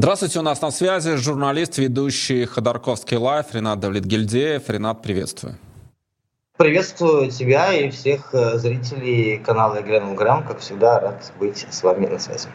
Здравствуйте, у нас на связи журналист, ведущий Ходорковский лайф Ренат Давлетгильдеев. Ренат, приветствую. Приветствую тебя и всех э, зрителей канала Игрянул Грамм. Как всегда, рад быть с вами на связи.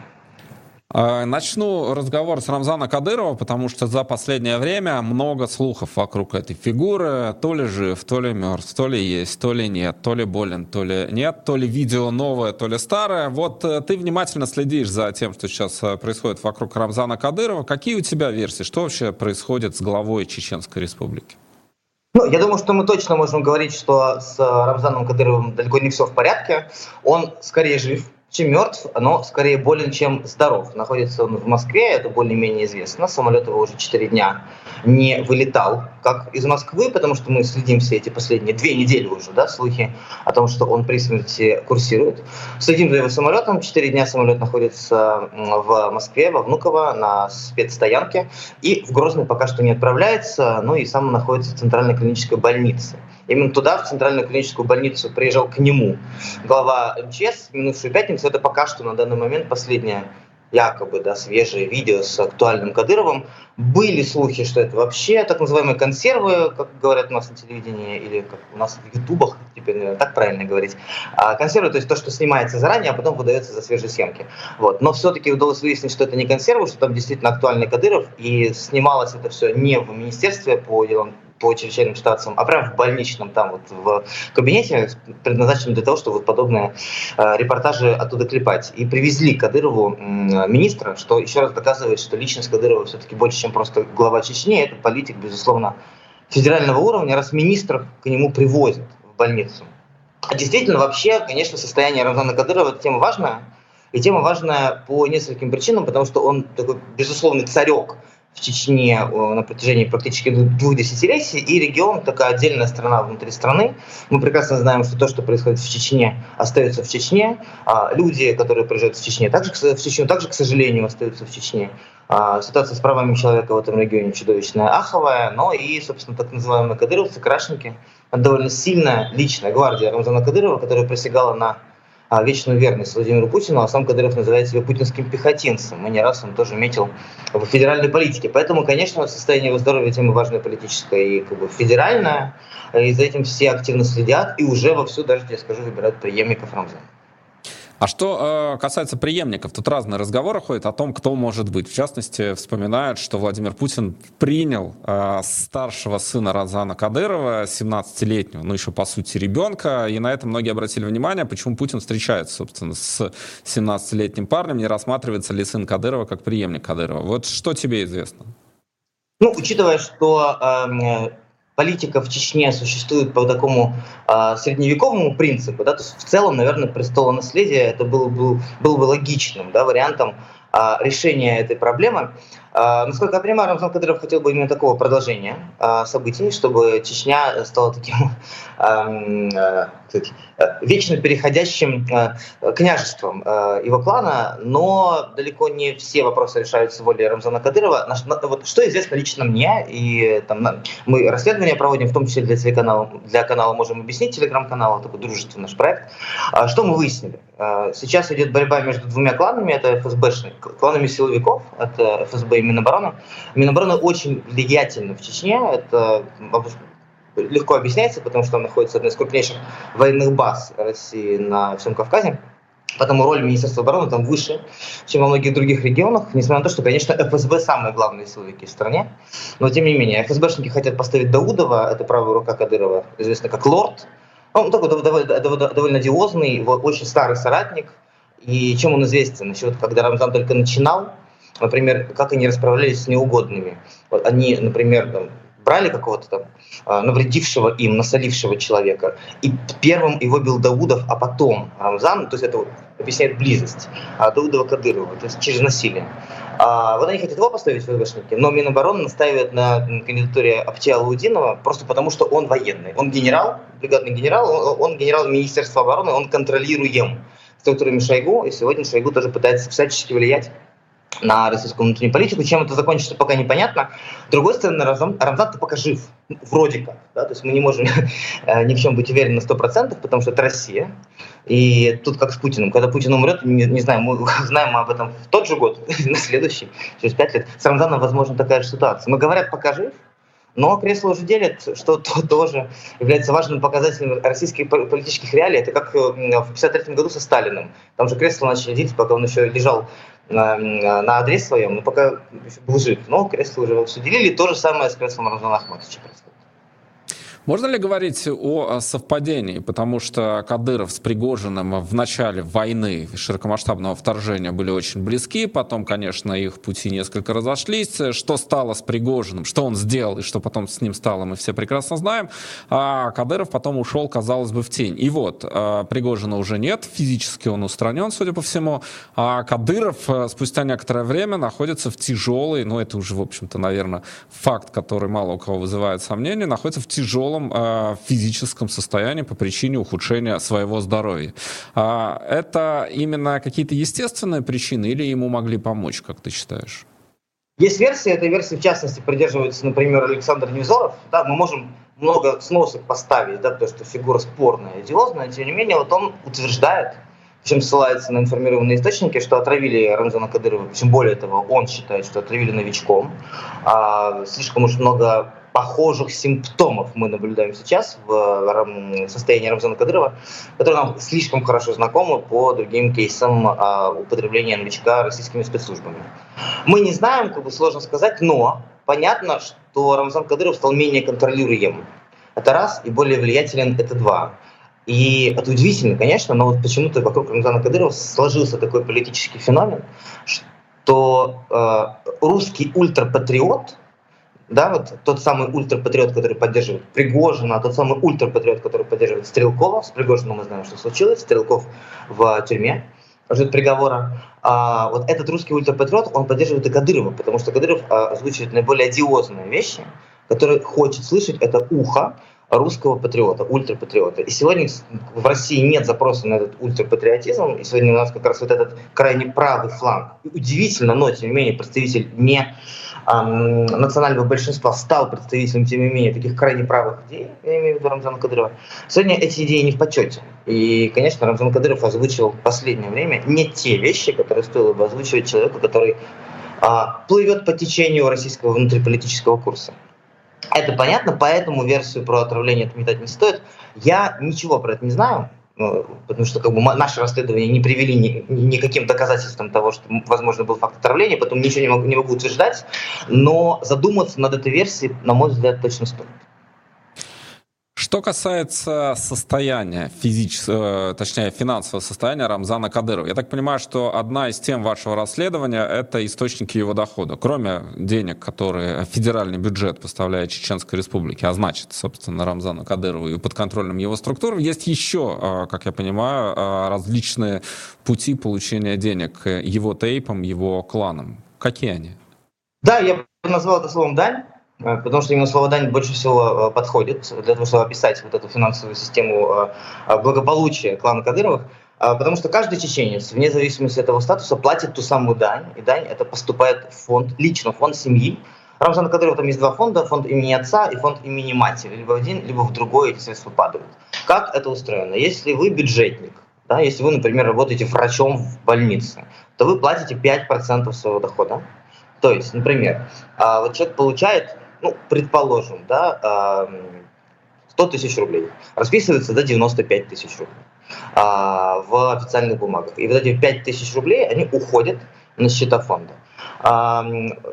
А, начну разговор с Рамзана Кадырова, потому что за последнее время много слухов вокруг этой фигуры. То ли жив, то ли мертв, то ли есть, то ли нет, то ли болен, то ли нет, то ли видео новое, то ли старое. Вот э, ты внимательно следишь за тем, что сейчас э, происходит вокруг Рамзана Кадырова. Какие у тебя версии? Что вообще происходит с главой Чеченской Республики? Ну, я думаю, что мы точно можем говорить, что с Рамзаном Кадыровым далеко не все в порядке. Он скорее жив, чем мертв, но скорее болен, чем здоров. Находится он в Москве, это более-менее известно. Самолет его уже 4 дня не вылетал, как из Москвы, потому что мы следим все эти последние две недели уже, да, слухи о том, что он при смерти курсирует. Следим за его самолетом. 4 дня самолет находится в Москве, во Внуково, на спецстоянке. И в Грозный пока что не отправляется, ну и сам находится в центральной клинической больнице. Именно туда, в центральную клиническую больницу, приезжал к нему глава МЧС минувшую пятницу. Это пока что на данный момент последнее якобы да, свежее видео с актуальным Кадыровым. Были слухи, что это вообще так называемые консервы, как говорят у нас на телевидении, или как у нас в ютубах, теперь, наверное, так правильно говорить. А консервы, то есть то, что снимается заранее, а потом выдается за свежие съемки. Вот. Но все-таки удалось выяснить, что это не консервы, что там действительно актуальный Кадыров, и снималось это все не в Министерстве по делам по чрезвычайным ситуациям, а прямо в больничном, там вот в кабинете, предназначенном для того, чтобы вот подобные э, репортажи оттуда клепать. И привезли Кадырову э, министра, что еще раз доказывает, что личность Кадырова все-таки больше, чем просто глава Чечни, это политик, безусловно, федерального уровня, раз министров к нему привозят в больницу. А действительно, вообще, конечно, состояние Рамзана Кадырова – это тема важная, и тема важная по нескольким причинам, потому что он такой безусловный царек – в Чечне на протяжении практически двух десятилетий, и регион такая отдельная страна внутри страны. Мы прекрасно знаем, что то, что происходит в Чечне, остается в Чечне. А люди, которые приезжают в Чечне, также в Чечню, также, к сожалению, остаются в Чечне. А ситуация с правами человека в этом регионе чудовищная, аховая, но и, собственно, так называемые кадыровцы, крашенки, довольно сильная личная гвардия Рамзана Кадырова, которая присягала на вечную верность Владимиру Путину, а сам Кадыров называет себя путинским пехотинцем. Мы не раз он тоже метил в федеральной политике. Поэтому, конечно, состояние его здоровья тема важная политическая и как бы федеральная. И за этим все активно следят и уже вовсю, даже, я скажу, выбирают преемников Рамзана. А что э, касается преемников, тут разные разговоры ходят о том, кто может быть. В частности, вспоминают, что Владимир Путин принял э, старшего сына Разана Кадырова, 17-летнего, ну еще по сути ребенка, и на это многие обратили внимание, почему Путин встречается, собственно, с 17-летним парнем, не рассматривается ли сын Кадырова как преемник Кадырова. Вот что тебе известно? Ну, учитывая, что э, политика в Чечне существует по такому э, средневековому принципу, да, то есть в целом, наверное, престолонаследие это было, был, был бы логичным да, вариантом э, решения этой проблемы. Э, насколько я понимаю, Рамзан Кадыров хотел бы именно такого продолжения э, событий, чтобы Чечня стала таким э, э, вечно переходящим э, княжеством э, его клана, но далеко не все вопросы решаются волей Рамзана Кадырова. Что известно лично мне, и там, мы расследования проводим, в том числе для телеканала, для канала «Можем объяснить», телеграм-канала, такой дружественный наш проект. А что мы выяснили? Сейчас идет борьба между двумя кланами, это ФСБшные, кланами силовиков, это ФСБ и Минобороны. Минобороны очень влиятельны в Чечне, это легко объясняется, потому что он находится одной из крупнейших военных баз России на всем Кавказе. Поэтому роль Министерства обороны там выше, чем во многих других регионах, несмотря на то, что, конечно, ФСБ самые главные силовики в стране. Но, тем не менее, ФСБшники хотят поставить Даудова, это правая рука Кадырова, известный как Лорд. Он такой довольно, довольно одиозный, очень старый соратник. И чем он известен? Еще когда Рамзан только начинал, например, как они расправлялись с неугодными. Вот они, например, там, брали какого-то там а, навредившего им, насолившего человека, и первым его бил Даудов, а потом Рамзан, то есть это объясняет близость а, Даудова Кадырова, то есть через насилие. А, вот они хотят его поставить в ФСБшники, но Минобороны настаивает на кандидатуре Аптия Лаудинова просто потому, что он военный. Он генерал, бригадный генерал, он генерал Министерства обороны, он контролируем структурами Шойгу, и сегодня Шойгу тоже пытается всячески влиять на российскую внутреннюю политику. Чем это закончится, пока непонятно. С другой стороны, Рамзан, Рамзан пока жив, вроде как. Да? То есть мы не можем э, ни в чем быть уверены на 100%, потому что это Россия. И тут как с Путиным. Когда Путин умрет, не, не знаю, мы знаем мы об этом в тот же год, на следующий, через пять лет. С Рамзаном, возможно, такая же ситуация. Мы говорят, пока жив, но кресло уже делит, что то, тоже является важным показателем российских политических реалий. Это как э, в 1953 году со Сталиным. Там же кресло начали делить, пока он еще лежал на, на адрес своем, но пока был. Но кресло уже делили. То же самое с креслом Рамзана Ахматовича происходит. Можно ли говорить о совпадении? Потому что Кадыров с Пригожиным в начале войны широкомасштабного вторжения были очень близки, потом, конечно, их пути несколько разошлись. Что стало с Пригожиным, что он сделал и что потом с ним стало, мы все прекрасно знаем. А Кадыров потом ушел, казалось бы, в тень. И вот, а, Пригожина уже нет, физически он устранен, судя по всему, а Кадыров э, спустя некоторое время находится в тяжелой, ну это уже, в общем-то, наверное, факт, который мало у кого вызывает сомнения, находится в тяжелой тяжелом э, физическом состоянии по причине ухудшения своего здоровья. А это именно какие-то естественные причины или ему могли помочь, как ты считаешь? Есть версии, этой версии в частности придерживается, например, Александр Невзоров. Да, мы можем много сносок поставить, да, потому что фигура спорная, идиозная, тем не менее, вот он утверждает, причем ссылается на информированные источники, что отравили Рамзана Кадырова, причем более того, он считает, что отравили новичком. А, слишком уж много похожих симптомов мы наблюдаем сейчас в состоянии Рамзана Кадырова, которые нам слишком хорошо знакомы по другим кейсам а, употребления новичка российскими спецслужбами. Мы не знаем, как бы сложно сказать, но понятно, что Рамзан Кадыров стал менее контролируемым. Это раз, и более влиятелен это два. И это удивительно, конечно, но вот почему-то вокруг Рамзана Кадырова сложился такой политический феномен, что э, русский ультрапатриот – да, вот тот самый ультрапатриот, который поддерживает Пригожина, тот самый ультрапатриот, который поддерживает Стрелкова, с Пригожиным мы знаем, что случилось, Стрелков в тюрьме, ждет приговора. А, вот этот русский ультрапатриот, он поддерживает и Кадырова, потому что Кадыров а, озвучивает наиболее одиозные вещи, которые хочет слышать, это ухо русского патриота, ультрапатриота. И сегодня в России нет запроса на этот ультрапатриотизм, и сегодня у нас как раз вот этот крайне правый фланг. И удивительно, но тем не менее представитель не национального большинства стал представителем, тем не менее, таких крайне правых идей, я имею в виду Рамзана Кадырова, сегодня эти идеи не в почете. И, конечно, Рамзан Кадыров озвучил в последнее время не те вещи, которые стоило бы озвучивать человеку, который а, плывет по течению российского внутриполитического курса. Это понятно, поэтому версию про отравление отметать не стоит. Я ничего про это не знаю. Ну, потому что как бы, наши расследования не привели ни, никаким доказательствам того, что, возможно, был факт отравления, поэтому ничего не могу, не могу утверждать, но задуматься над этой версией, на мой взгляд, точно стоит. Что касается состояния, физического, э, точнее финансового состояния Рамзана Кадырова, я так понимаю, что одна из тем вашего расследования — это источники его дохода. Кроме денег, которые федеральный бюджет поставляет Чеченской Республике, а значит, собственно, Рамзану Кадырову и подконтрольным его структурам, есть еще, э, как я понимаю, э, различные пути получения денег его тейпом, его кланом. Какие они? Да, я назвал это словом «дань». Э, потому что именно слово «дань» больше всего э, подходит для того, чтобы описать вот эту финансовую систему э, благополучия клана Кадыровых. Потому что каждый чеченец, вне зависимости от его статуса, платит ту самую дань. И дань это поступает в фонд, лично в фонд семьи. Рамзана Кадырова там есть два фонда, фонд имени отца и фонд имени матери. Либо в один, либо в другой эти средства падают. Как это устроено? Если вы бюджетник, да, если вы, например, работаете врачом в больнице, то вы платите 5% своего дохода. То есть, например, вот человек получает ну, предположим, да, 100 тысяч рублей, расписывается до 95 тысяч рублей а, в официальных бумагах. И вот эти 5 тысяч рублей, они уходят на счета фонда.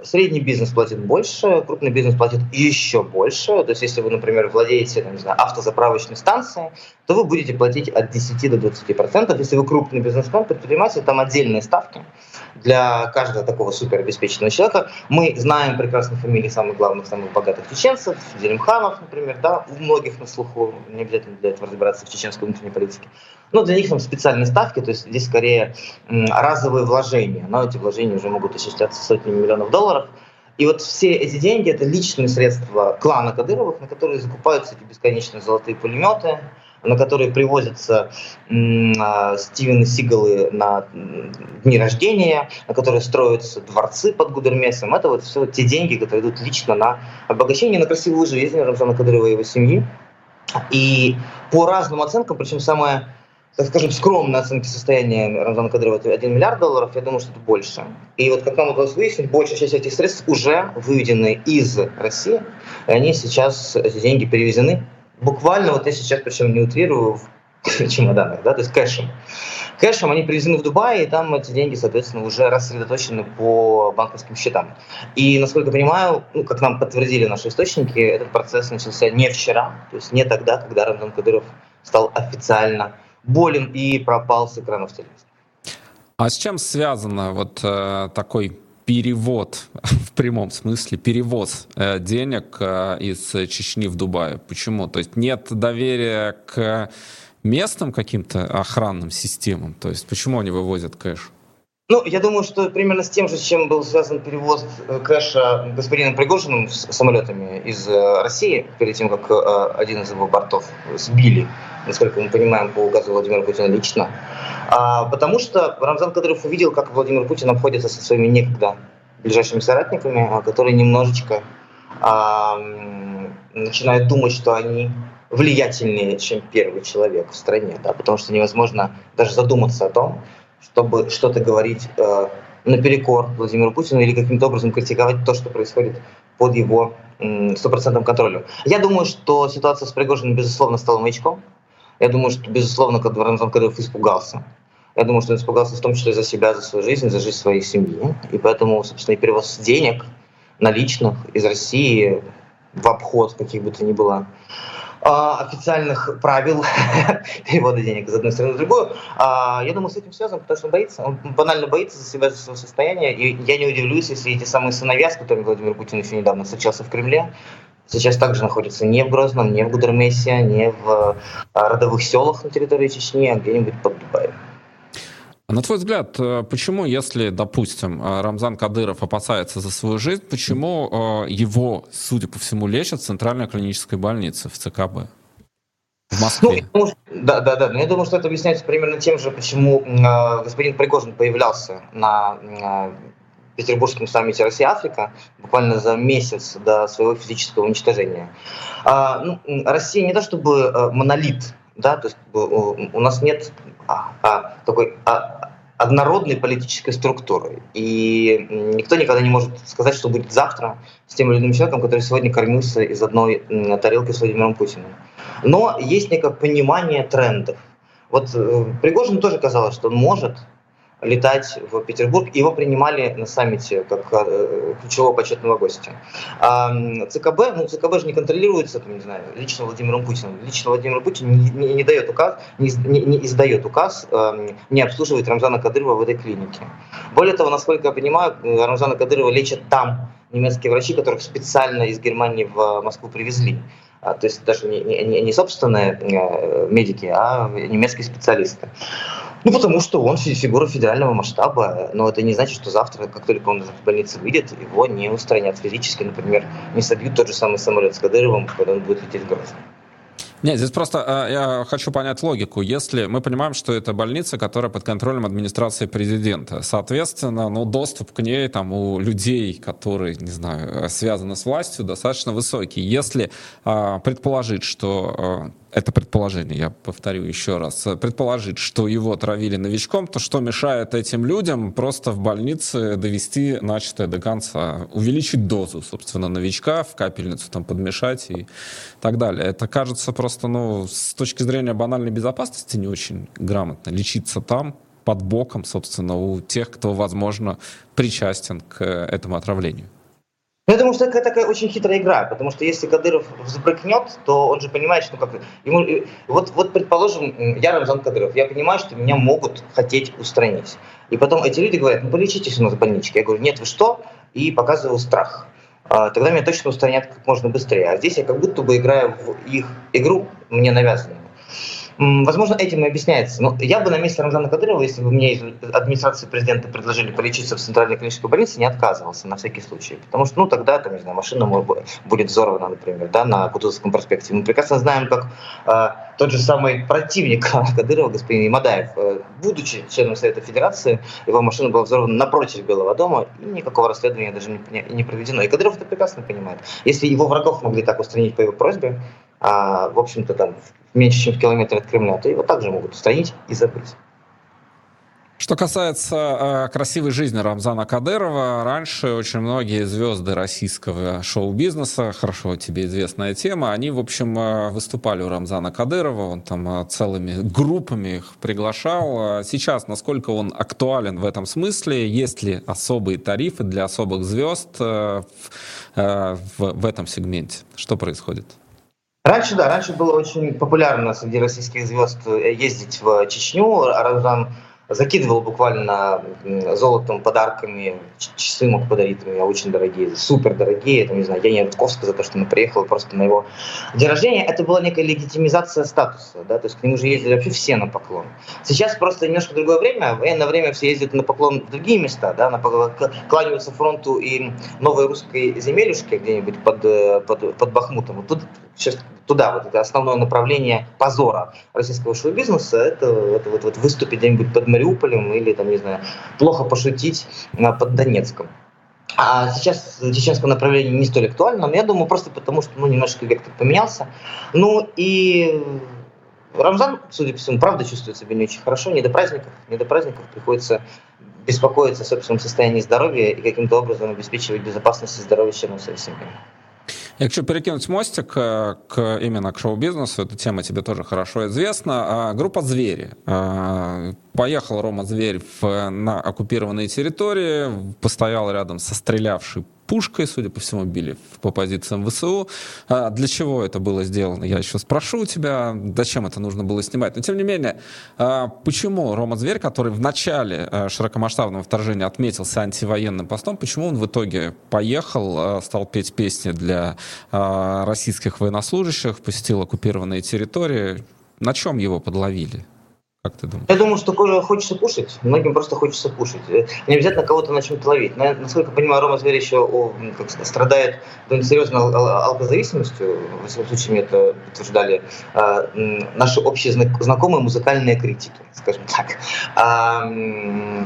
Средний бизнес платит больше, крупный бизнес платит еще больше. То есть, если вы, например, владеете не знаю, автозаправочной станцией, то вы будете платить от 10 до 20 процентов. Если вы крупный бизнесмен, предприниматель, там отдельные ставки для каждого такого суперобеспеченного человека. Мы знаем прекрасно фамилии самых главных, самых богатых чеченцев, Зелимханов, например, да, у многих на слуху, не обязательно для этого разбираться в чеченской внутренней политике. Но для них там специальные ставки, то есть здесь скорее разовые вложения, но эти вложения уже могут осуществляться сотнями миллионов долларов. И вот все эти деньги – это личные средства клана Кадыровых, на которые закупаются эти бесконечные золотые пулеметы, на которые привозятся э, Стивены Сигалы на дни рождения, на которые строятся дворцы под Гудермесом. Это вот все те деньги, которые идут лично на обогащение, на красивую жизнь Рамзана Кадырова и его семьи. И по разным оценкам, причем самое так скажем, скромные оценки состояния Рамзана Кадырова это 1 миллиард долларов, я думаю, что это больше. И вот как нам удалось выяснить, большая часть этих средств уже выведены из России, и они сейчас, эти деньги перевезены буквально, вот я сейчас, причем не утрирую, в чемоданах, да, то есть кэшем. Кэшем они привезены в Дубай, и там эти деньги, соответственно, уже рассредоточены по банковским счетам. И, насколько я понимаю, ну, как нам подтвердили наши источники, этот процесс начался не вчера, то есть не тогда, когда Рамзан Кадыров стал официально болен и пропал с экранов телевизора. А с чем связано вот э, такой перевод, в прямом смысле, перевоз э, денег э, из Чечни в Дубай? Почему? То есть нет доверия к местным каким-то охранным системам? То есть почему они вывозят кэш? Ну, я думаю, что примерно с тем же, с чем был связан перевоз э, кэша господином Пригожиным с самолетами из э, России, перед тем, как э, один из его бортов сбили, насколько мы понимаем, по указу Владимира Путина лично. А, потому что Рамзан Кадыров увидел, как Владимир Путин обходится со своими некогда ближайшими соратниками, а, которые немножечко а, начинают думать, что они влиятельнее, чем первый человек в стране, да, потому что невозможно даже задуматься о том, чтобы что-то говорить э, наперекор Владимиру Путину или каким-то образом критиковать то, что происходит под его стопроцентным контролем. Я думаю, что ситуация с Пригожиным, безусловно, стала маячком. Я думаю, что, безусловно, Рамзан Кадыров испугался. Я думаю, что он испугался в том числе за себя, за свою жизнь, за жизнь своей семьи. И поэтому, собственно, и перевоз денег наличных из России в обход каких бы то ни было а, официальных правил перевода денег из одной страны в другую. А, я думаю, с этим связано, потому что он боится. Он банально боится за себя, за свое состояние. И я не удивлюсь, если эти самые сыновья, с которыми Владимир Путин еще недавно встречался в Кремле, сейчас также находятся не в Грозном, не в Гудермесе, не в а, родовых селах на территории Чечни, а где-нибудь под Дубаем. А на твой взгляд, э, почему, если, допустим, э, Рамзан Кадыров опасается за свою жизнь, почему э, его, судя по всему, лечат в Центральной клинической больнице в ЦКБ? В Москве. Ну, да, да, да. Но я думаю, что это объясняется примерно тем же, почему э, господин Пригожин появлялся на э, Петербургском саммите Россия-Африка буквально за месяц до своего физического уничтожения. А, ну, Россия не то чтобы э, монолит, да, то есть у нас нет а, а, такой а, однородной политической структуры. И никто никогда не может сказать, что будет завтра с тем или иным человеком, который сегодня кормился из одной тарелки с Владимиром Путиным. Но есть некое понимание трендов. Вот э, Пригожин тоже казалось, что он может летать в Петербург. Его принимали на саммите как э, ключевого почетного гостя. А ЦКБ, ну ЦКБ же не контролируется, там, не знаю, лично Владимиром Путиным. Лично Владимир Путин не, не, не дает указ, не, не, не издает указ э, не обслуживать Рамзана Кадырова в этой клинике. Более того, насколько я понимаю, Рамзана Кадырова лечат там немецкие врачи, которых специально из Германии в Москву привезли. А, то есть даже не, не, не собственные э, медики, а немецкие специалисты. Ну, потому что он фигура федерального масштаба, но это не значит, что завтра, как только он из больницы выйдет, его не устранят физически, например, не собьют тот же самый самолет с Кадыровым, когда он будет лететь в Грозный. Нет, здесь просто э, я хочу понять логику. Если мы понимаем, что это больница, которая под контролем администрации президента, соответственно, ну, доступ к ней там у людей, которые, не знаю, связаны с властью, достаточно высокий. Если э, предположить, что э, это предположение, я повторю еще раз, предположить, что его травили новичком, то что мешает этим людям просто в больнице довести начатое до конца, увеличить дозу, собственно, новичка, в капельницу там подмешать и так далее. Это кажется просто, ну, с точки зрения банальной безопасности не очень грамотно лечиться там, под боком, собственно, у тех, кто, возможно, причастен к этому отравлению. Ну, я думаю, что это такая очень хитрая игра, потому что если Кадыров взбрыкнет, то он же понимает, что как ему вот вот предположим, я Рамзан Кадыров, я понимаю, что меня могут хотеть устранить, и потом эти люди говорят, ну полечитесь у нас в больничке, я говорю, нет, вы что, и показываю страх. А, тогда меня точно устранят как можно быстрее. А здесь я как будто бы играю в их игру, мне навязанную. Возможно, этим и объясняется. Но я бы на месте Рамзана Кадырова, если бы мне из администрации президента предложили полечиться в центральной клинической больнице, не отказывался на всякий случай. Потому что, ну, тогда, там, не знаю, машина будет взорвана, например, да, на Кутузовском проспекте. Мы прекрасно знаем, как э, тот же самый противник Кадырова, господин Мадаев, э, будучи членом Совета Федерации, его машина была взорвана напротив Белого дома, и никакого расследования даже не, не, не проведено. И Кадыров это прекрасно понимает. Если его врагов могли так устранить по его просьбе, а, в общем-то, там, меньше, чем в километре от Кремля, то его также могут устранить и забыть. Что касается э, красивой жизни Рамзана Кадырова, раньше очень многие звезды российского шоу-бизнеса, хорошо тебе известная тема, они, в общем, э, выступали у Рамзана Кадырова, он там э, целыми группами их приглашал. Сейчас, насколько он актуален в этом смысле, есть ли особые тарифы для особых звезд э, в, э, в этом сегменте? Что происходит? Раньше, да, раньше было очень популярно среди российских звезд э, ездить в Чечню. Рамзан закидывал буквально золотом, подарками, часы мог подарить мне очень дорогие, супер дорогие, там, не знаю, Яне Рудковска за то, что она приехала просто на его день рождения. Это была некая легитимизация статуса, да, то есть к нему же ездили вообще все на поклон. Сейчас просто немножко другое время, военное время все ездят на поклон в другие места, да, на, кланяются фронту и новой русской земелюшке где-нибудь под, э, под, под Бахмутом. Вот тут сейчас туда, вот это основное направление позора российского шоу-бизнеса, это, это вот, вот выступить где-нибудь под Мариуполем или, там, не знаю, плохо пошутить под Донецком. А сейчас чеченское направление не столь актуально, но я думаю, просто потому что ну, немножко вектор поменялся. Ну и Рамзан, судя по всему, правда чувствует себя не очень хорошо. Не до праздников, не до праздников приходится беспокоиться о собственном состоянии здоровья и каким-то образом обеспечивать безопасность и здоровье членов своей семьи. Я хочу перекинуть мостик э, к, именно к шоу-бизнесу. Эта тема тебе тоже хорошо известна. А, группа «Звери». А, поехал Рома Зверь на оккупированные территории, постоял рядом со стрелявшей пушкой, судя по всему, били по позициям ВСУ. А для чего это было сделано? Я еще спрошу у тебя, зачем это нужно было снимать. Но, тем не менее, а почему Рома Зверь, который в начале а, широкомасштабного вторжения отметился антивоенным постом, почему он в итоге поехал, а, стал петь песни для российских военнослужащих, посетил оккупированные территории? На чем его подловили? Как ты думаешь? Я думаю, что хочется кушать. Многим просто хочется кушать. Э, не обязательно кого-то на чем-то ловить. Насколько я понимаю, Рома Зверь еще о, как страдает довольно серьезной ал- алкозависимостью. В всяком случае, мне это подтверждали а, наши общие знакомые музыкальные критики, скажем так, а,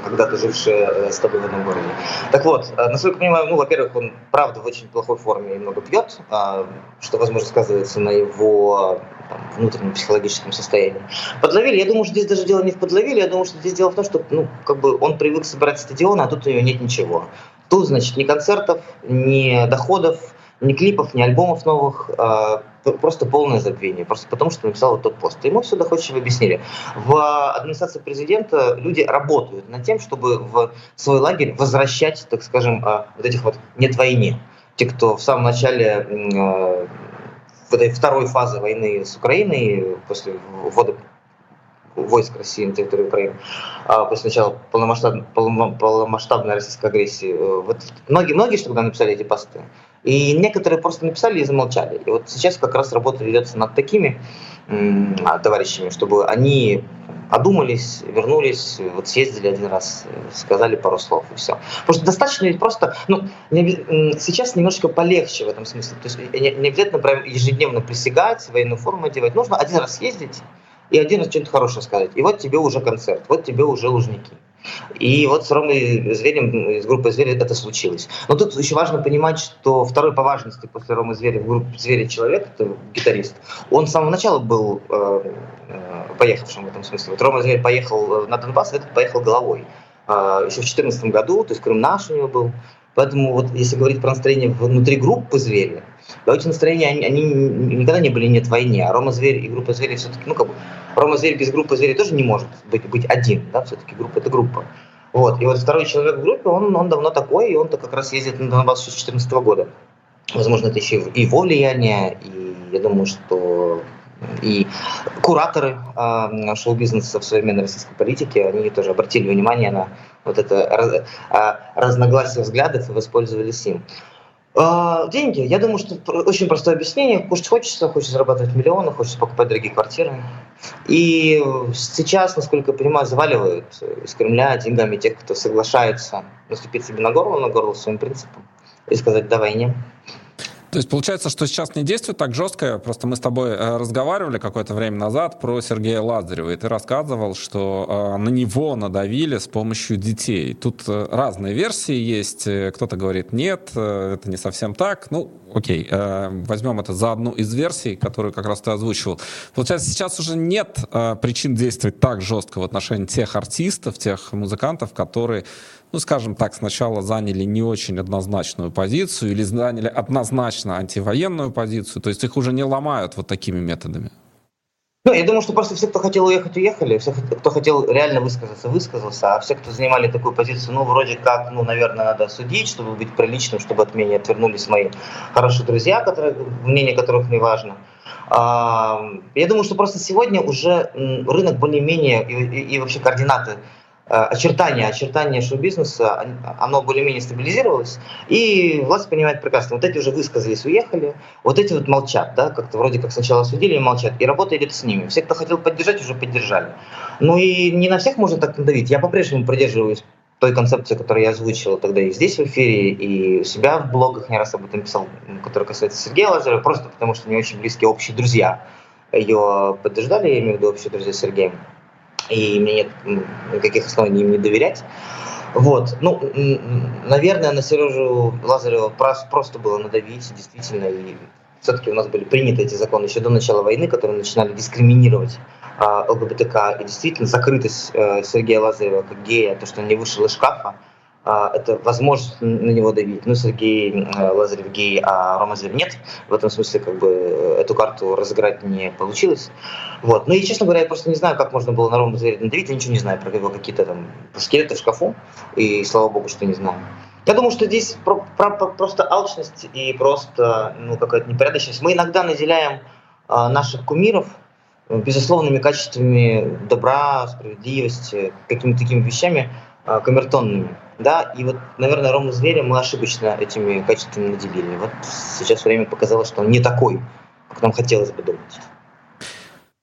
когда-то жившие э, с тобой в одном городе. Так вот, э, насколько я понимаю, ну, во-первых, он правда в очень плохой форме и много пьет, а, что, возможно, сказывается на его там, внутреннем психологическом состоянии. Подловили, я думаю, что здесь даже дело не в подловили, я думаю, что здесь дело в том, что ну, как бы он привык собирать стадионы, а тут у него нет ничего. Тут, значит, ни концертов, ни доходов, ни клипов, ни альбомов новых, а, просто полное забвение, просто потому что написал вот тот пост. Ему все доходчиво объяснили. В администрации президента люди работают над тем, чтобы в свой лагерь возвращать, так скажем, а, вот этих вот «нет войне». Те, кто в самом начале а, второй фазы войны с Украиной, после ввода войск России на территорию Украины, а после начала полномасштабной, полномасштабной российской агрессии. Э, вот многие, многие что тогда написали эти посты. И некоторые просто написали и замолчали. И вот сейчас как раз работа ведется над такими товарищами, чтобы они одумались, вернулись, вот съездили один раз, сказали пару слов и все. Просто достаточно ведь просто, ну, не, сейчас немножко полегче в этом смысле. То есть не, не обязательно прям ежедневно присягать, военную форму одевать. Нужно один раз съездить и один раз что-нибудь хорошее сказать. И вот тебе уже концерт, вот тебе уже лужники. И вот с Ромой Зверем из группы Звери это случилось. Но тут еще важно понимать, что второй по важности после Ромы Зверя в группе Звери человек, это гитарист, он с самого начала был э, э, поехавшим в этом смысле. Вот Рома Зверь поехал э, на Донбасс, этот поехал головой. Э, еще в 2014 году, то есть Крым наш у него был. Поэтому вот если говорить про настроение внутри группы Звери, эти настроения, они, они никогда не были нет войне, а Рома Зверь и группа Звери все-таки, ну как бы, Рома Зверь без группы Звери тоже не может быть, быть один, да, все-таки группа это группа. Вот, и вот второй человек в группе, он, он давно такой, и он-то как раз ездит на Донбасс с 2014 года. Возможно, это еще и его влияние, и я думаю, что и кураторы э, шоу-бизнеса в современной российской политике, они тоже обратили внимание на вот это раз, э, разногласие взглядов и воспользовались им. А, деньги. Я думаю, что очень простое объяснение. Кушать хочется, хочется зарабатывать миллионы, хочется покупать дорогие квартиры. И сейчас, насколько я понимаю, заваливают из Кремля деньгами тех, кто соглашается наступить себе на горло, на горло своим принципам и сказать «да войне». То есть получается, что сейчас не действует так жестко. Просто мы с тобой э, разговаривали какое-то время назад про Сергея Лазарева, и ты рассказывал, что э, на него надавили с помощью детей. Тут э, разные версии есть. Кто-то говорит, нет, это не совсем так. Ну, окей, возьмем это за одну из версий, которую как раз ты озвучивал. Получается, сейчас уже нет причин действовать так жестко в отношении тех артистов, тех музыкантов, которые ну, скажем так, сначала заняли не очень однозначную позицию или заняли однозначно антивоенную позицию, то есть их уже не ломают вот такими методами? Ну, я думаю, что просто все, кто хотел уехать, уехали, все, кто хотел реально высказаться, высказался, а все, кто занимали такую позицию, ну, вроде как, ну, наверное, надо судить, чтобы быть приличным, чтобы от меня отвернулись мои хорошие друзья, которые, мнение которых не важно. А, я думаю, что просто сегодня уже рынок более-менее и, и, и вообще координаты очертания, очертания шоу-бизнеса, оно более-менее стабилизировалось, и власть понимает прекрасно, вот эти уже высказались, уехали, вот эти вот молчат, да, как-то вроде как сначала судили и молчат, и работа идет с ними. Все, кто хотел поддержать, уже поддержали. Ну и не на всех можно так надавить. Я по-прежнему придерживаюсь той концепции, которую я озвучил тогда и здесь в эфире, и у себя в блогах не раз об этом писал, который касается Сергея Лазарева, просто потому что не очень близкие общие друзья ее подтверждали, я имею в виду общие друзья с Сергеем и мне нет никаких оснований им не доверять. Вот, ну, наверное, на Сережу Лазарева просто было надавить, действительно, и все-таки у нас были приняты эти законы еще до начала войны, которые начинали дискриминировать а, ЛГБТК, и действительно закрытость а, Сергея Лазарева как гея, то, что он не вышел из шкафа, это возможность на него давить. Ну, Сергей Лазарев гей, а Рома Зверь нет. В этом смысле как бы э, эту карту разыграть не получилось. Вот. Ну и, честно говоря, я просто не знаю, как можно было на Рома Зверя надавить. Я ничего не знаю про его какие-то там скелеты в шкафу. И слава богу, что не знаю. Я думаю, что здесь про, про, про, просто алчность и просто ну, какая-то непорядочность. Мы иногда наделяем а, наших кумиров безусловными качествами добра, справедливости, какими-то такими вещами а, камертонными. Да, и вот, наверное, Рому Зверя мы ошибочно этими качествами наделили. Вот сейчас время показало, что он не такой, как нам хотелось бы думать.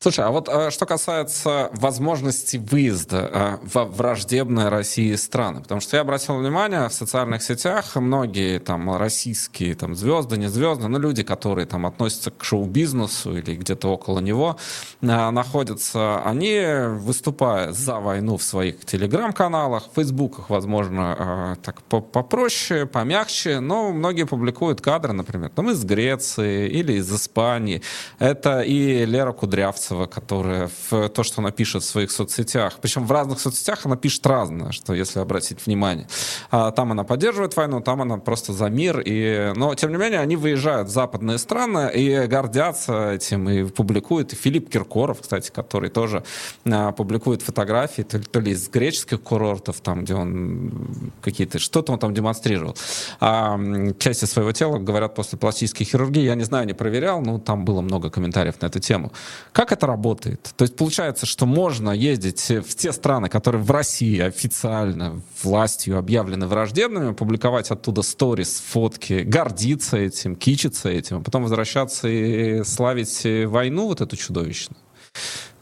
Слушай, а вот а, что касается возможности выезда а, во враждебные России страны, потому что я обратил внимание, в социальных сетях многие там российские там звезды, не звезды, но люди, которые там относятся к шоу-бизнесу или где-то около него а, находятся, они, выступая за войну в своих телеграм-каналах, в фейсбуках, возможно, так попроще, помягче, но многие публикуют кадры, например, там из Греции или из Испании. Это и Лера Кудрявцева, Мальцева, которая в то, что она пишет в своих соцсетях, причем в разных соцсетях она пишет разное, что если обратить внимание. А там она поддерживает войну, там она просто за мир. И... Но, тем не менее, они выезжают в западные страны и гордятся этим, и публикуют. И Филипп Киркоров, кстати, который тоже а, публикует фотографии, то, то ли из греческих курортов, там, где он какие-то... Что-то он там демонстрировал. А, части своего тела, говорят, после пластической хирургии. Я не знаю, не проверял, но там было много комментариев на эту тему. Как это это работает. То есть получается, что можно ездить в те страны, которые в России официально властью объявлены враждебными, публиковать оттуда сторис, фотки, гордиться этим, кичиться этим, а потом возвращаться и славить войну вот эту чудовищную.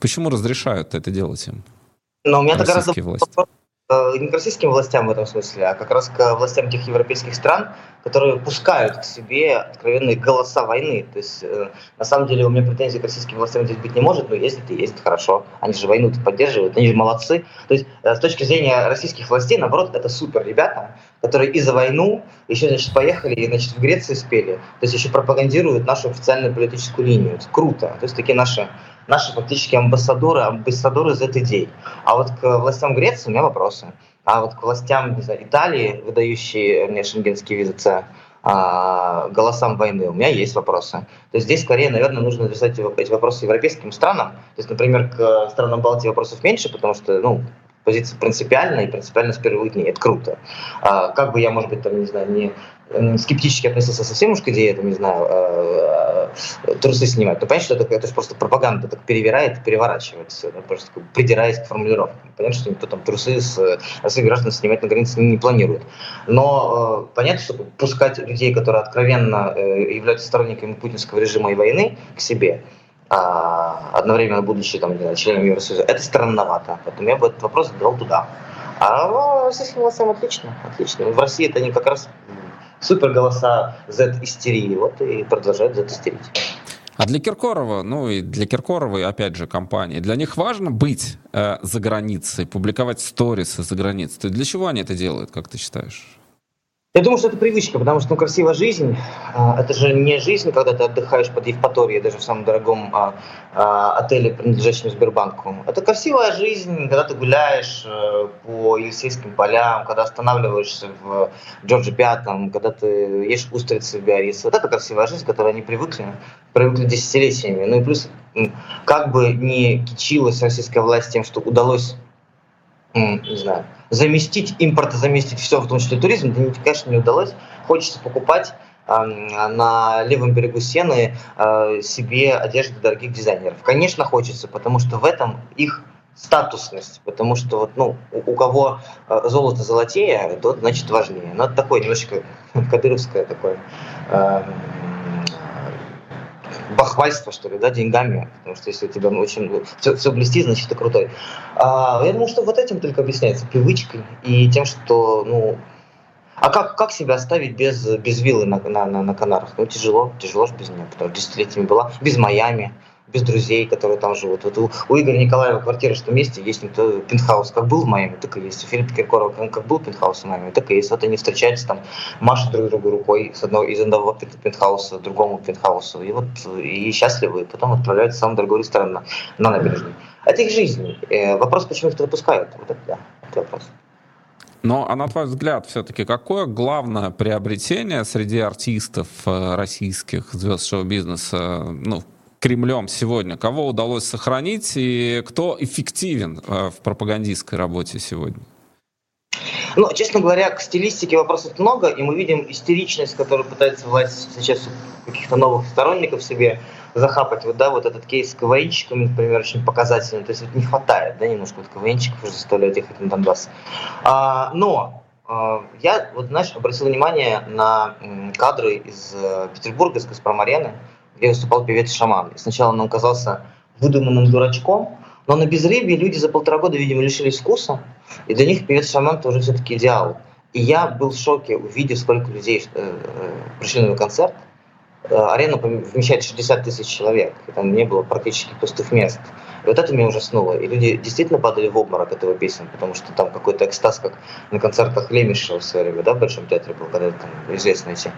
Почему разрешают это делать им? Но у меня гораздо власти? Э, не к российским властям в этом смысле, а как раз к властям тех европейских стран, которые пускают к себе откровенные голоса войны. То есть, э, на самом деле, у меня претензий к российским властям здесь быть не может, но ездят и ездят хорошо. Они же войну поддерживают, они же молодцы. То есть, э, с точки зрения российских властей, наоборот, это супер ребята, которые и за войну еще, значит, поехали и, значит, в Греции спели. То есть, еще пропагандируют нашу официальную политическую линию. Это круто. То есть, такие наши наши фактически амбассадоры, амбассадоры идеи. А вот к властям Греции у меня вопросы. А вот к властям не знаю, Италии, выдающие мне шенгенские визы С, а, голосам войны, у меня есть вопросы. То есть здесь скорее, наверное, нужно адресовать эти вопросы европейским странам. То есть, например, к странам Балтии вопросов меньше, потому что, ну, позиция принципиальная, и принципиально с первых дней. Это круто. А, как бы я, может быть, там, не знаю, не скептически относился совсем уж к идее, там, не знаю, э, трусы снимать. Ну, понятно, что это, это же просто пропаганда так перевирает, переворачивает все, да, просто придираясь к формулировкам. Понятно, что никто там трусы с своих граждан снимать на границе не планирует. Но э, понятно, что пускать людей, которые откровенно э, являются сторонниками путинского режима и войны, к себе, а, одновременно будучи там, знаю, членом Евросоюза, это странновато. Поэтому я бы этот вопрос задал туда. А ну, российским властям отлично, отлично. В России это они как раз супер голоса Z-истерии, вот и продолжают Z-истерить. А для Киркорова, ну и для Киркорова, и опять же компании, для них важно быть э, за границей, публиковать сторисы за границей. Для чего они это делают, как ты считаешь? Я думаю, что это привычка, потому что ну, красивая жизнь а, это же не жизнь, когда ты отдыхаешь под Евпаторией, даже в самом дорогом а, а, отеле, принадлежащем Сбербанку. Это красивая жизнь, когда ты гуляешь а, по Елисейским полям, когда останавливаешься в Джорджи Пятом, когда ты ешь устрицы в Биаррице. Вот это красивая жизнь, к которой они привыкли, привыкли десятилетиями. Ну и плюс, как бы не кичилась российская власть тем, что удалось не знаю, заместить, импорта заместить все, в том числе туризм, да, конечно, не удалось. Хочется покупать на левом берегу Сены э, себе одежды дорогих дизайнеров. Конечно, хочется, потому что в этом их статусность, потому что вот, ну, у, у кого э, золото золотее, тот, значит, важнее. Но это такое немножечко кадыровское такое э, бахвальство, что ли, да, деньгами, потому что если у тебя очень все, все блестит, значит, ты крутой. А, я думаю, что вот этим только объясняется, привычкой и тем, что, ну, а как, как себя оставить без, без виллы на, на, на, на Канарах? Ну, тяжело, тяжело же без нее, потому что десятилетиями была, без Майами, без друзей, которые там живут. Вот у, у Игоря Николаева квартира в том месте есть никто, пентхаус как был в Майами, так и есть. У Филиппа Киркорова как, был пентхаус в Майами, так и есть. Вот они встречаются там, машут друг другу рукой с одного, из одного пентхауса другому пентхаусу. И вот и счастливы, и потом отправляются в самый дорогой ресторан на, на набережной. Это их жизнь. Э, вопрос, почему их это выпускают? Вот это, да, это вопрос. Но, а на твой взгляд, все-таки какое главное приобретение среди артистов э, российских звезд шоу-бизнеса, ну, Кремлем сегодня? Кого удалось сохранить и кто эффективен э, в пропагандистской работе сегодня? Ну, честно говоря, к стилистике вопросов много, и мы видим истеричность, которую пытается власть сейчас каких-то новых сторонников себе захапать. Вот, да, вот этот кейс с КВНчиками, например, очень показательный. То есть вот не хватает, да, немножко вот КВНчиков уже заставляют ехать на Донбасс. А, но а, я, вот, знаешь, обратил внимание на кадры из э, Петербурга, из Газпром-арены, где выступал певец-шаман. Сначала он казался выдуманным дурачком, но на безрыбье люди за полтора года, видимо, лишились вкуса, и для них певец-шаман тоже все-таки идеал. И я был в шоке, увидев, сколько людей э, пришли на концерт. Э, арена вмещает 60 тысяч человек, и там не было практически пустых мест. И вот это меня ужаснуло. И люди действительно падали в обморок этого песен, потому что там какой-то экстаз, как на концертах Лемиша в свое время, да, в Большом театре был, когда там известные эти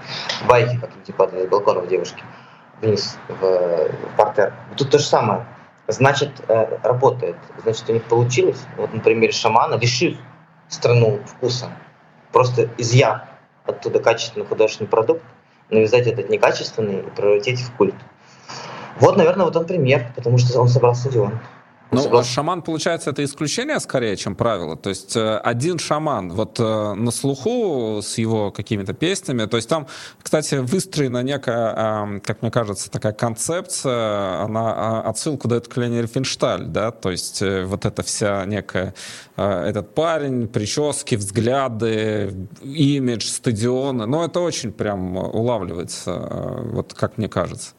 байки, как люди падали с балконов девушки вниз в партер. Тут то же самое. Значит, э, работает. Значит, у них получилось. Вот на примере шамана, лишив страну вкуса, просто изъяв оттуда качественный художественный продукт, навязать этот некачественный и превратить в культ. Вот, наверное, вот он пример, потому что он собрал стадион. Ну, а шаман, получается, это исключение скорее, чем правило. То есть э, один шаман вот э, на слуху с его какими-то песнями. То есть там, кстати, выстроена некая, как мне кажется, такая концепция, она а, отсылку дает к Лене Рифеншталь, да, то есть э, вот эта вся некая, этот парень, прически, взгляды, имидж, стадионы. Ну, это очень прям улавливается, вот как мне кажется.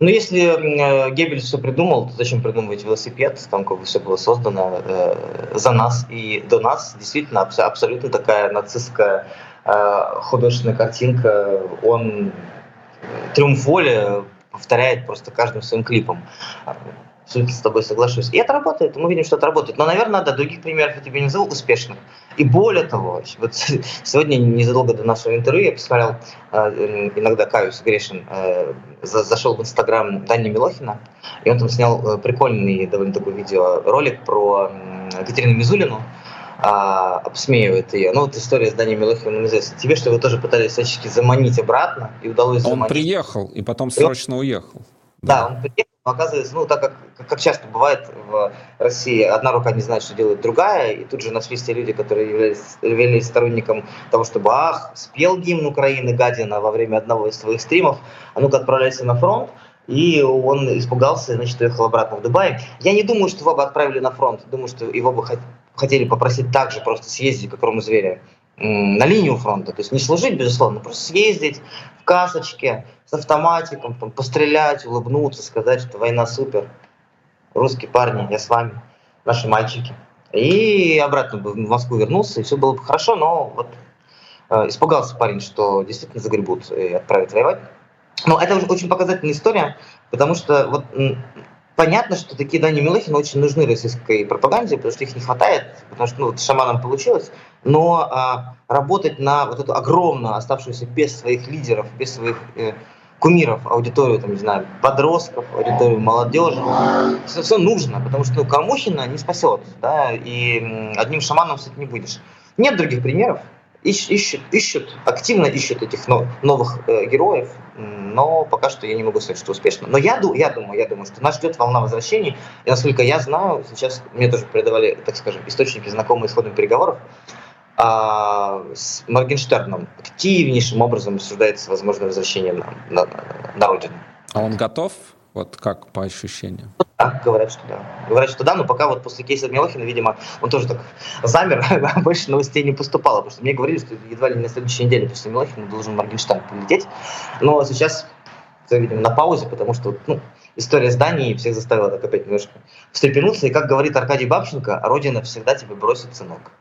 Ну, если э, Геббельс все придумал, то зачем придумывать велосипед? Там как бы все было создано э, за нас и до нас. Действительно, аб- абсолютно такая нацистская э, художественная картинка. Он триумф воли повторяет просто каждым своим клипом абсолютно с тобой соглашусь. И это работает, мы видим, что это работает. Но, наверное, да, других примеров я тебе не назову успешных. И более того, вот сегодня, незадолго до нашего интервью, я посмотрел, э, иногда каюсь, грешен, э, зашел в Инстаграм Дани Милохина, и он там снял э, прикольный довольно такой видеоролик про Катерину Мизулину, а, обсмеивает ее. Ну, вот история с Данием Милохиным известна. Тебе, что вы тоже пытались всячески заманить обратно, и удалось Он заманить. приехал, и потом срочно и он... уехал. Да, да он приехал, оказывается, ну, так как, как часто бывает в России, одна рука не знает, что делает другая, и тут же нашлись те люди, которые являлись, являлись сторонником того, чтобы, ах, спел гимн Украины Гадина во время одного из своих стримов, а ну-ка отправляйся на фронт, и он испугался, значит, уехал обратно в Дубай. Я не думаю, что его бы отправили на фронт, думаю, что его бы хотели попросить также просто съездить, как Рому Зверя, на линию фронта. То есть не служить, безусловно, просто съездить в касочке с автоматиком, там, пострелять, улыбнуться, сказать, что война супер. Русские парни, я с вами, наши мальчики. И обратно бы в Москву вернулся, и все было бы хорошо, но вот э, испугался парень, что действительно загребут и отправят воевать. Но это уже очень показательная история, потому что вот понятно, что такие Дани Милохины очень нужны российской пропаганде, потому что их не хватает, потому что ну, вот шаманом получилось, но а, работать на вот эту огромную, оставшуюся без своих лидеров, без своих э, кумиров, аудиторию, там, не знаю, подростков, аудиторию молодежи, все, все нужно, потому что ну, Кормухина не спасет, да, и одним шаманом с этим не будешь. Нет других примеров, ищ, ищут, ищут, активно ищут этих новых э, героев, но пока что я не могу сказать, что успешно. Но я, я думаю, я думаю, что нас ждет волна возвращений, и насколько я знаю, сейчас мне тоже передавали, так скажем, источники, знакомые с ходом переговоров, а, с Моргенштерном активнейшим образом обсуждается возможное возвращение на, на, на родину. А он готов? Вот как по ощущениям? Да, говорят, что да. Говорят, что да, но пока вот после кейса Милохина, видимо, он тоже так замер, а больше новостей не поступало, потому что мне говорили, что едва ли не на следующей неделе после Милохина должен Моргенштерн полететь. Но сейчас, видимо, на паузе, потому что ну, история с всех заставила так опять немножко встрепенуться. И как говорит Аркадий Бабченко, Родина всегда тебе бросит сынок.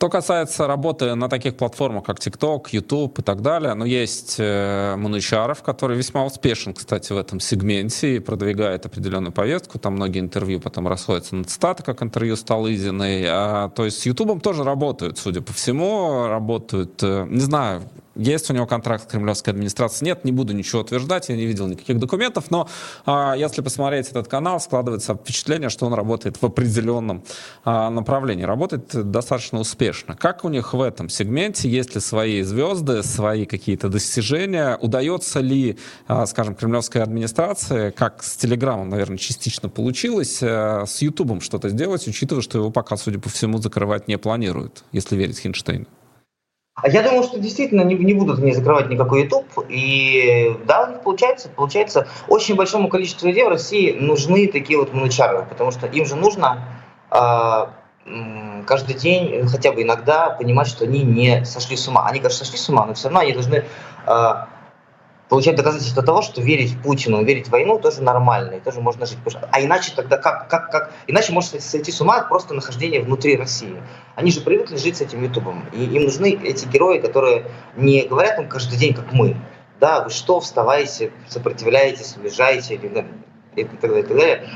Что касается работы на таких платформах, как TikTok, YouTube и так далее, ну, есть э, Манучаров, который весьма успешен, кстати, в этом сегменте и продвигает определенную повестку. Там многие интервью потом расходятся на цитаты, как интервью с Талызиной. А, то есть с YouTube тоже работают, судя по всему, работают, э, не знаю, есть у него контракт с кремлевской администрацией? Нет, не буду ничего утверждать, я не видел никаких документов, но а, если посмотреть этот канал, складывается впечатление, что он работает в определенном а, направлении, работает достаточно успешно. Как у них в этом сегменте? Есть ли свои звезды, свои какие-то достижения? Удается ли, а, скажем, кремлевской администрации, как с Телеграмом, наверное, частично получилось, а, с Ютубом что-то сделать, учитывая, что его пока, судя по всему, закрывать не планируют, если верить Хинштейну? А я думаю, что действительно не, не будут не закрывать никакой YouTube. И да, у них получается, получается, очень большому количеству людей в России нужны такие вот манучары, потому что им же нужно э, каждый день, хотя бы иногда, понимать, что они не сошли с ума. Они, конечно, сошли с ума, но все равно они должны э, получать доказательства того, что верить Путину, верить в войну тоже нормально, и тоже можно жить. А иначе тогда как, как, как? Иначе может сойти с ума просто нахождение внутри России. Они же привыкли жить с этим Ютубом. И им нужны эти герои, которые не говорят им каждый день, как мы. Да, вы что, вставайте, сопротивляетесь, уезжаете, и так далее, и так далее.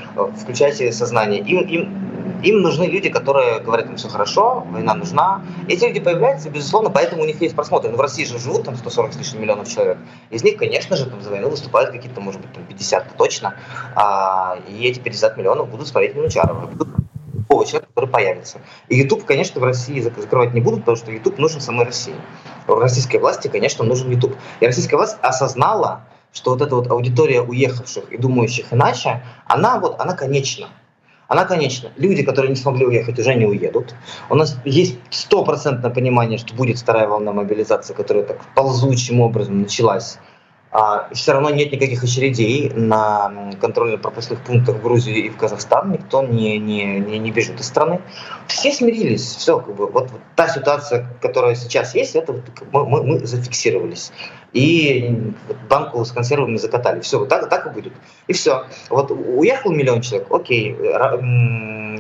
Включайте сознание. Им, им им нужны люди, которые говорят, им все хорошо, война нужна. Эти люди появляются, безусловно, поэтому у них есть просмотры. Но в России же живут там 140 с лишним миллионов человек. Из них, конечно же, там за войну выступают какие-то, может быть, там 50 точно. А, и эти 50 миллионов будут смотреть Минучарова. Будут любого человека, который появится. И YouTube, конечно, в России закрывать не будут, потому что YouTube нужен самой России. Российской власти, конечно, нужен YouTube. И российская власть осознала, что вот эта вот аудитория уехавших и думающих иначе, она вот, она конечна она конечна. Люди, которые не смогли уехать, уже не уедут. У нас есть стопроцентное понимание, что будет вторая волна мобилизации, которая так ползучим образом началась. А, все равно нет никаких очередей на контрольно-пропускных пунктах в Грузии и в Казахстан. Никто не, не, не, не бежит из страны. Все смирились. Все, как бы, вот, вот та ситуация, которая сейчас есть, это мы, мы, мы зафиксировались и банку с консервами закатали. Все, вот так, так и будет. И все. Вот уехал миллион человек, окей.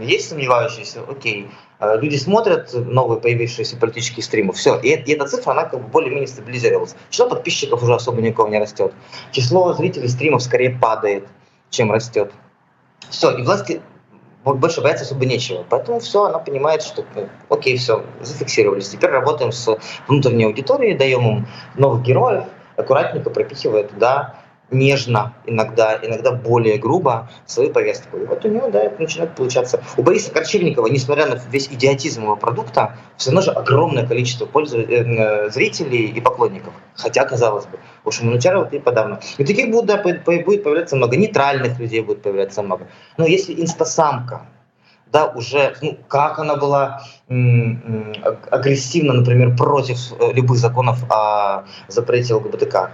Есть сомневающиеся, окей. А люди смотрят новые появившиеся политические стримы, все. И, и эта цифра, она как бы более-менее стабилизировалась. Число подписчиков уже особо никого не растет. Число зрителей стримов скорее падает, чем растет. Все, и власти больше бояться особо нечего. Поэтому все, она понимает, что ну, окей, все, зафиксировались. Теперь работаем с внутренней аудиторией, даем им новых героев, аккуратненько пропихивая туда нежно, иногда, иногда более грубо свою повестку. И вот у него, да, это начинает получаться. У Бориса Корчевникова, несмотря на весь идиотизм его продукта, все равно же огромное количество пользователей, э, зрителей и поклонников. Хотя, казалось бы, уж у Манучарова и подавно. И таких будет, да, будет появляться много, нейтральных людей будет появляться много. Но если инстасамка, да, уже, ну, как она была агрессивна, например, против э, любых законов о запрете ЛГБТК,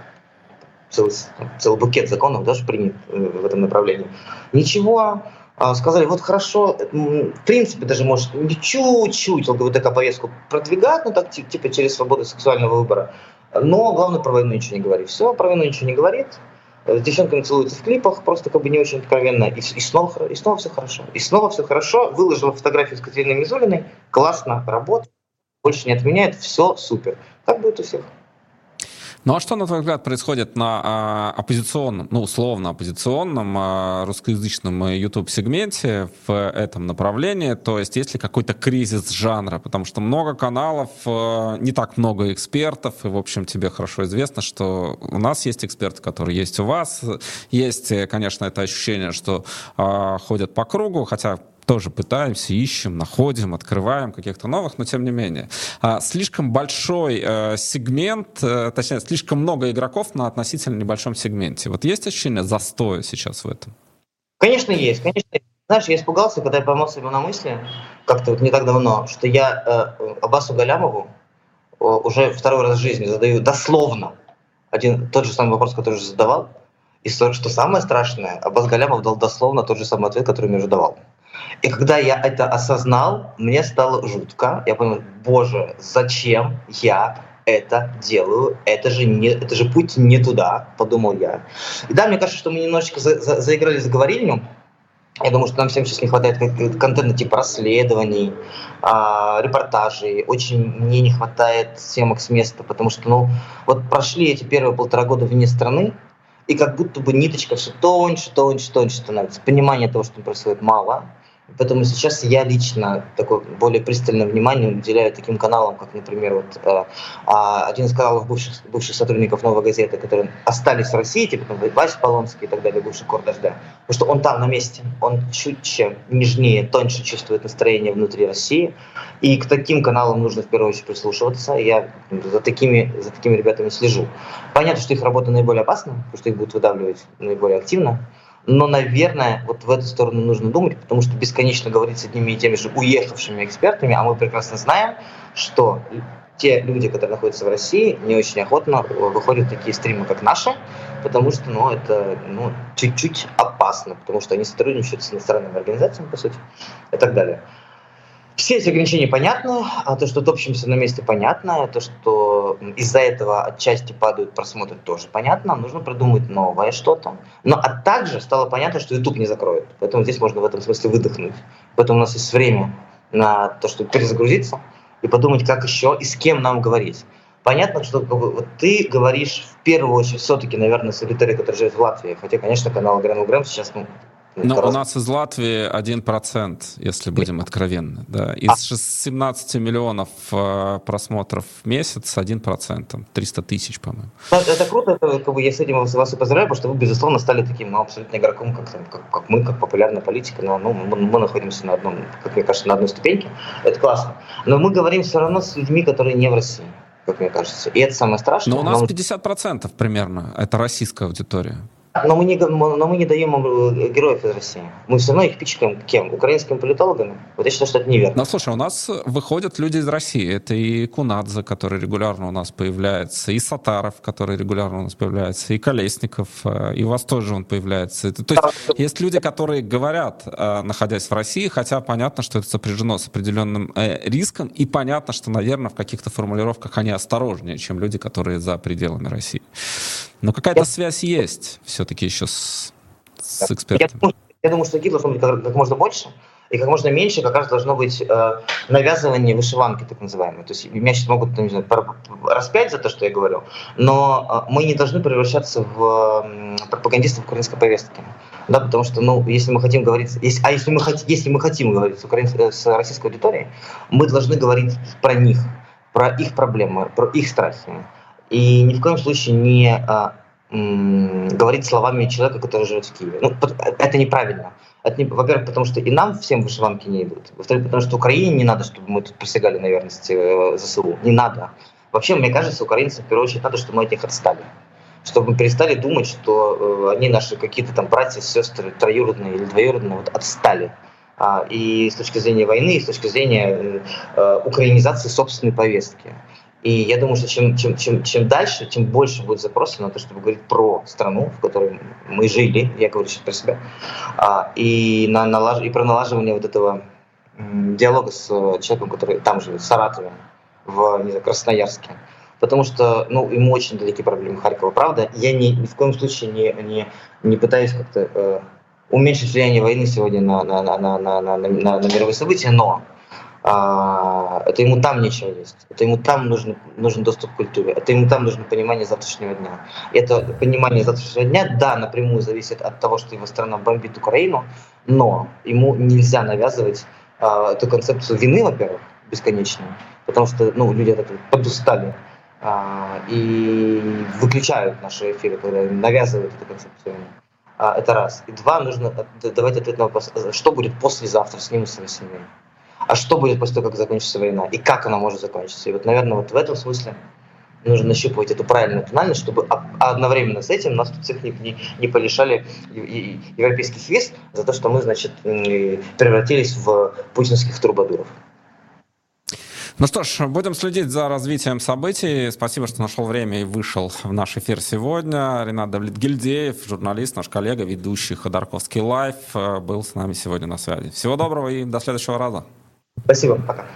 целый, целый букет законов даже принят э, в этом направлении. Ничего, а, сказали, вот хорошо, в принципе, даже может чуть-чуть ЛГБТК-повестку продвигать, ну так типа через свободу сексуального выбора, но главное про войну ничего не говорит. Все, про войну ничего не говорит, э, с девчонками целуются в клипах, просто как бы не очень откровенно, и, и, снова, и снова все хорошо. И снова все хорошо, выложила фотографию с Катериной Мизулиной, классно, работает, больше не отменяет, все супер. Так будет у всех. Ну а что, на твой взгляд, происходит на а, оппозиционном, ну, условно оппозиционном а, русскоязычном YouTube-сегменте в этом направлении? То есть есть ли какой-то кризис жанра? Потому что много каналов, а, не так много экспертов, и, в общем, тебе хорошо известно, что у нас есть эксперты, которые есть у вас. Есть, конечно, это ощущение, что а, ходят по кругу, хотя тоже пытаемся, ищем, находим, открываем каких-то новых, но тем не менее. А, слишком большой э, сегмент, э, точнее, слишком много игроков на относительно небольшом сегменте. Вот есть ощущение застоя сейчас в этом? Конечно, есть. Конечно, знаешь, я испугался, когда я поймал себя на мысли, как-то вот не так давно, что я э, Аббасу Галямову э, уже второй раз в жизни задаю дословно один тот же самый вопрос, который уже задавал. И что, самое страшное, Аббас Галямов дал дословно тот же самый ответ, который мне уже давал. И когда я это осознал, мне стало жутко. Я понял, боже, зачем я это делаю? Это же, не, это же путь не туда, подумал я. И да, мне кажется, что мы немножечко за, за, заиграли с говорильню. Я думаю, что нам всем сейчас не хватает контента типа расследований, э, репортажей. Очень мне не хватает съемок с места, потому что, ну, вот прошли эти первые полтора года вне страны, и как будто бы ниточка все тоньше, тоньше, тоньше становится. Понимания того, что происходит, мало. Поэтому сейчас я лично такое более пристальное внимание уделяю таким каналам, как, например, вот, э, а, один из каналов бывших, бывших сотрудников «Новой газеты», которые остались в России, типа там, Вася Полонский и так далее, бывший «Кор дождя». Потому что он там на месте, он чуть нежнее, тоньше чувствует настроение внутри России. И к таким каналам нужно в первую очередь прислушиваться. Я за такими, за такими ребятами слежу. Понятно, что их работа наиболее опасна, потому что их будут выдавливать наиболее активно. Но, наверное, вот в эту сторону нужно думать, потому что бесконечно говорить с одними и теми же уехавшими экспертами, а мы прекрасно знаем, что те люди, которые находятся в России, не очень охотно выходят такие стримы, как наши, потому что ну, это ну, чуть-чуть опасно, потому что они сотрудничают с иностранными организациями, по сути, и так далее. Все эти ограничения понятны, а то, что топчемся на месте, понятно, то, что из-за этого отчасти падают просмотры, тоже понятно, нужно придумать новое что-то. Но а также стало понятно, что YouTube не закроет, поэтому здесь можно в этом смысле выдохнуть. Поэтому у нас есть время на то, чтобы перезагрузиться и подумать, как еще и с кем нам говорить. Понятно, что как бы, вот ты говоришь в первую очередь все-таки, наверное, с аудиторией, которая живет в Латвии. Хотя, конечно, канал Грэн Грэм сейчас ну, но у нас из Латвии 1%, если будем откровенны. Да. Из 17 миллионов э, просмотров в месяц 1%, 300 тысяч, по-моему. Это круто, это, как бы, я с этим вас и поздравляю, потому что вы, безусловно, стали таким ну, абсолютно игроком, как, как, как мы, как популярная политика, но ну, мы, мы находимся на одном, как мне кажется, на одной ступеньке. Это классно. Но мы говорим все равно с людьми, которые не в России как мне кажется. И это самое страшное. Но у нас но... 50% примерно, это российская аудитория. Но мы, не, но мы не даем им э, героев из России. Мы все равно их пичкаем кем? Украинскими политологами? Вот я считаю, что это неверно. Ну, слушай, у нас выходят люди из России. Это и Кунадзе, который регулярно у нас появляется, и Сатаров, который регулярно у нас появляется, и Колесников, э, и у вас тоже он появляется. То есть да. есть люди, которые говорят, э, находясь в России, хотя понятно, что это сопряжено с определенным риском, и понятно, что, наверное, в каких-то формулировках они осторожнее, чем люди, которые за пределами России. Но какая-то связь есть все-таки еще с, с экспертами. Я думаю, я думаю, что таких должно быть как, как можно больше. И как можно меньше как раз должно быть э, навязывание вышиванки, так называемой. То есть меня сейчас могут не знаю, распять за то, что я говорю, но э, мы не должны превращаться в э, пропагандистов украинской повестки. Да, потому что, ну, если мы хотим говорить, если, а если мы, хот, если мы хотим говорить с, украин, с российской аудиторией, мы должны говорить про них, про их проблемы, про их страхи. И ни в коем случае не а, говорить словами человека, который живет в Киеве. Ну, это неправильно. Это не, во-первых, потому что и нам всем вышиванки не идут. Во-вторых, потому что Украине не надо, чтобы мы тут присягали на верность э, ЗСУ. Не надо. Вообще, мне кажется, украинцам в первую очередь надо, чтобы мы от них отстали. Чтобы мы перестали думать, что э, они наши какие-то там братья, сестры, троюродные или двоюродные, вот отстали. А, и с точки зрения войны, и с точки зрения э, э украинизации собственной повестки. И я думаю, что чем, чем, чем, чем дальше, тем больше будет запросов на то, чтобы говорить про страну, в которой мы жили, я говорю сейчас про себя, а, и, на, налаж, и про налаживание вот этого диалога с человеком, который там живет, в Саратове, в не знаю, Красноярске. Потому что ну, ему очень далеки проблемы Харькова. Правда, я ни, ни в коем случае не, не, не пытаюсь как-то э, уменьшить влияние войны сегодня на, на, на, на, на, на, на, на мировые события, но а, это ему там нечего есть, это ему там нужен, нужен доступ к культуре, это ему там нужно понимание завтрашнего дня. И это понимание завтрашнего дня, да, напрямую зависит от того, что его страна бомбит Украину, но ему нельзя навязывать а, эту концепцию вины, во-первых, бесконечную, потому что ну, люди от этого подустали а, и выключают наши эфиры, когда навязывают эту концепцию. А, это раз. И два, нужно давать ответ на вопрос, что будет послезавтра с ним и с своей семьей а что будет после того, как закончится война, и как она может закончиться. И вот, наверное, вот в этом смысле нужно нащупывать эту правильную тональность, чтобы одновременно с этим нас тут всех не, не, не полишали европейских виз за то, что мы, значит, превратились в путинских трубадуров. Ну что ж, будем следить за развитием событий. Спасибо, что нашел время и вышел в наш эфир сегодня. Ренат Давлет-Гильдеев, журналист, наш коллега, ведущий Ходорковский лайф, был с нами сегодня на связи. Всего доброго и до следующего раза. Спасибо, пока.